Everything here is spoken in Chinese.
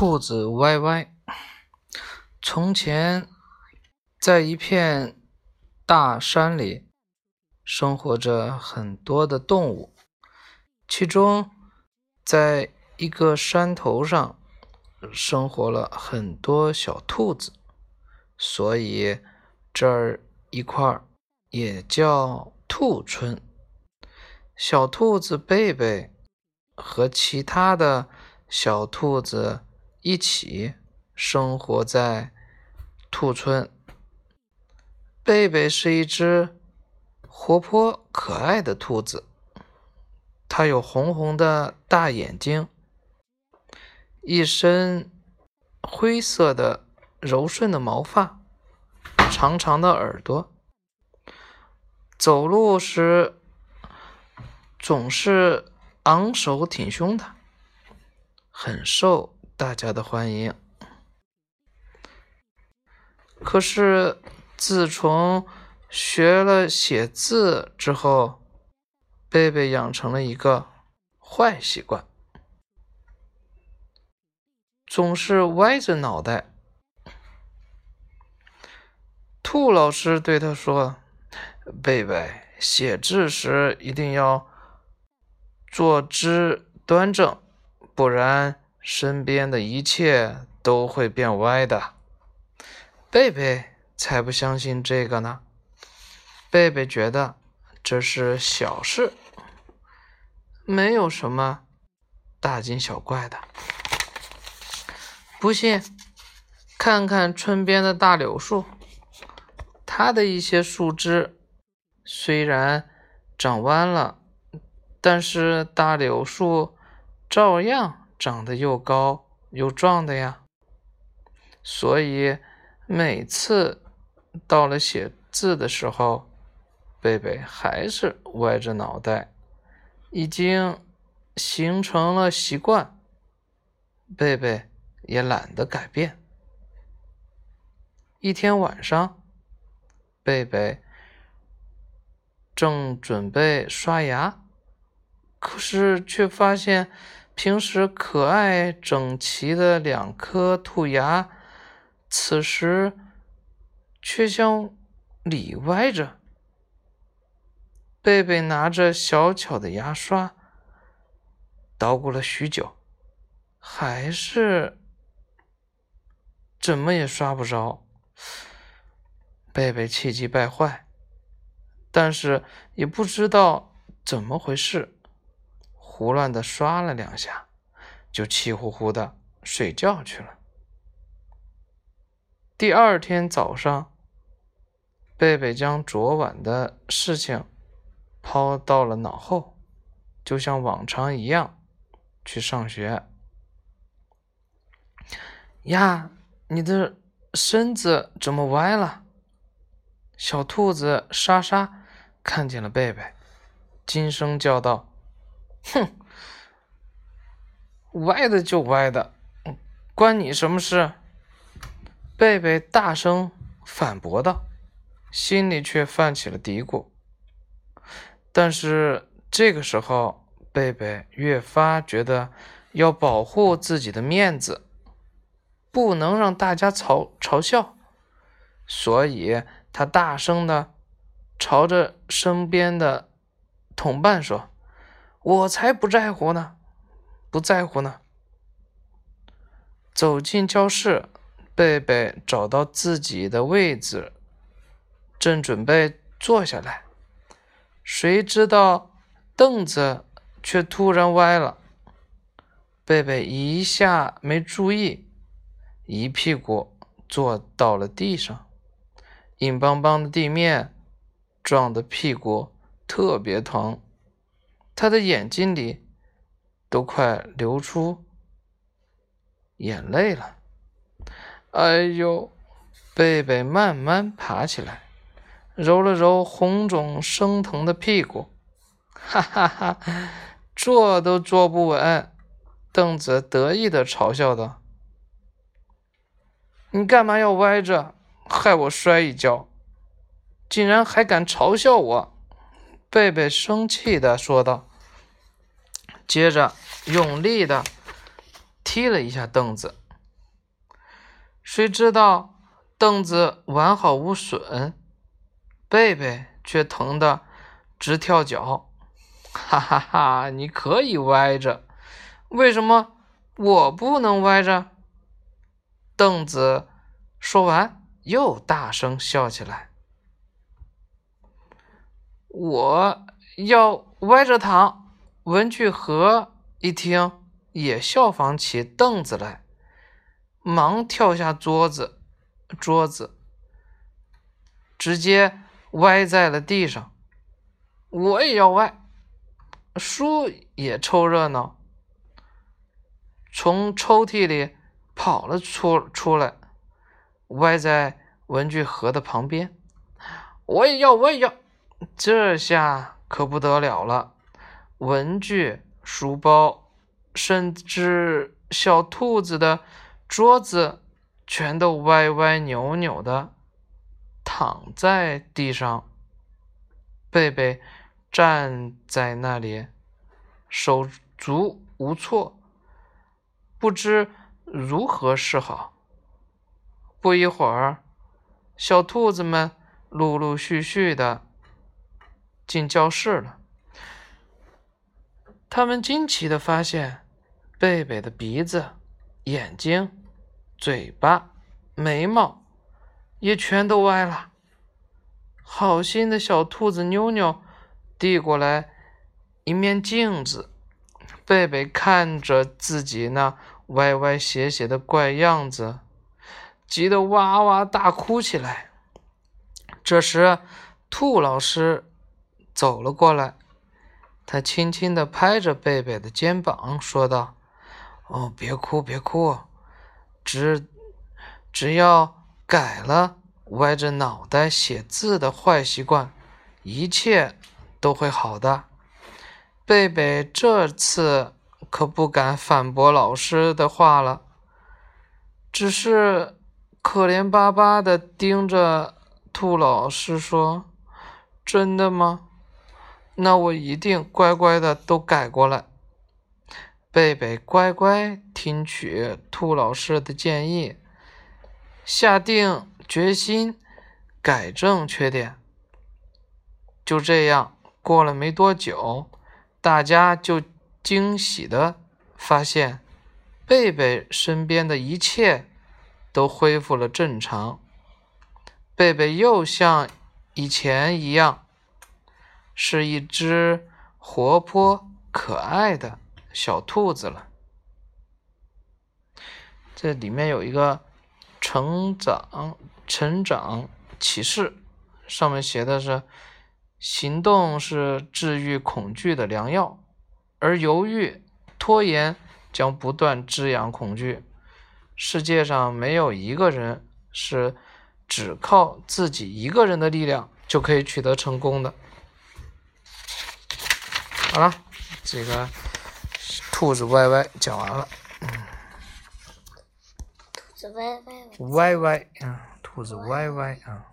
兔子歪歪。从前，在一片大山里，生活着很多的动物。其中，在一个山头上，生活了很多小兔子，所以这儿一块儿也叫兔村。小兔子贝贝和其他的小兔子一起生活在兔村。贝贝是一只活泼可爱的兔子，它有红红的大眼睛，一身灰色的柔顺的毛发，长长的耳朵，走路时。总是昂首挺胸的，很瘦大家的欢迎。可是自从学了写字之后，贝贝养成了一个坏习惯，总是歪着脑袋。兔老师对他说：“贝贝，写字时一定要。”坐姿端正，不然身边的一切都会变歪的。贝贝才不相信这个呢。贝贝觉得这是小事，没有什么大惊小怪的。不信，看看村边的大柳树，它的一些树枝虽然长弯了。但是大柳树照样长得又高又壮的呀，所以每次到了写字的时候，贝贝还是歪着脑袋，已经形成了习惯。贝贝也懒得改变。一天晚上，贝贝正准备刷牙。可是，却发现平时可爱整齐的两颗兔牙，此时却向里歪着。贝贝拿着小巧的牙刷，捣鼓了许久，还是怎么也刷不着。贝贝气急败坏，但是也不知道怎么回事。胡乱的刷了两下，就气呼呼的睡觉去了。第二天早上，贝贝将昨晚的事情抛到了脑后，就像往常一样去上学。呀，你的身子怎么歪了？小兔子莎莎看见了贝贝，惊声叫道。哼，歪的就歪的，关你什么事？贝贝大声反驳道，心里却泛起了嘀咕。但是这个时候，贝贝越发觉得要保护自己的面子，不能让大家嘲嘲笑，所以他大声的朝着身边的同伴说。我才不在乎呢，不在乎呢。走进教室，贝贝找到自己的位置，正准备坐下来，谁知道凳子却突然歪了。贝贝一下没注意，一屁股坐到了地上，硬邦邦的地面撞得屁股特别疼。他的眼睛里都快流出眼泪了。哎呦！贝贝慢慢爬起来，揉了揉红肿生疼的屁股，哈哈哈，坐都坐不稳。凳子得意的嘲笑道：“你干嘛要歪着，害我摔一跤？竟然还敢嘲笑我！”贝贝生气的说道。接着用力的踢了一下凳子，谁知道凳子完好无损，贝贝却疼得直跳脚。哈哈哈！你可以歪着，为什么我不能歪着？凳子说完又大声笑起来。我要歪着躺。文具盒一听，也效仿起凳子来。忙跳下桌子，桌子直接歪在了地上。我也要歪，书也凑热闹，从抽屉里跑了出出来，歪在文具盒的旁边。我也要，我也要，这下可不得了了，文具、书包，甚至小兔子的。桌子全都歪歪扭扭的躺在地上，贝贝站在那里手足无措，不知如何是好。不一会儿，小兔子们陆陆续续的进教室了。他们惊奇的发现，贝贝的鼻子、眼睛。嘴巴、眉毛也全都歪了。好心的小兔子妞妞递过来一面镜子，贝贝看着自己那歪歪斜斜的怪样子，急得哇哇大哭起来。这时，兔老师走了过来，他轻轻地拍着贝贝的肩膀，说道：“哦，别哭，别哭。”只只要改了歪着脑袋写字的坏习惯，一切都会好的。贝贝这次可不敢反驳老师的话了，只是可怜巴巴的盯着兔老师说：“真的吗？那我一定乖乖的都改过来。”贝贝乖乖听取兔老师的建议，下定决心改正缺点。就这样，过了没多久，大家就惊喜的发现，贝贝身边的一切都恢复了正常。贝贝又像以前一样，是一只活泼可爱的。小兔子了，这里面有一个成长成长启示，上面写的是：行动是治愈恐惧的良药，而犹豫拖延将不断滋养恐惧。世界上没有一个人是只靠自己一个人的力量就可以取得成功的。好了，这个。兔子歪歪讲完了，兔子歪歪，歪歪啊，兔子歪歪啊。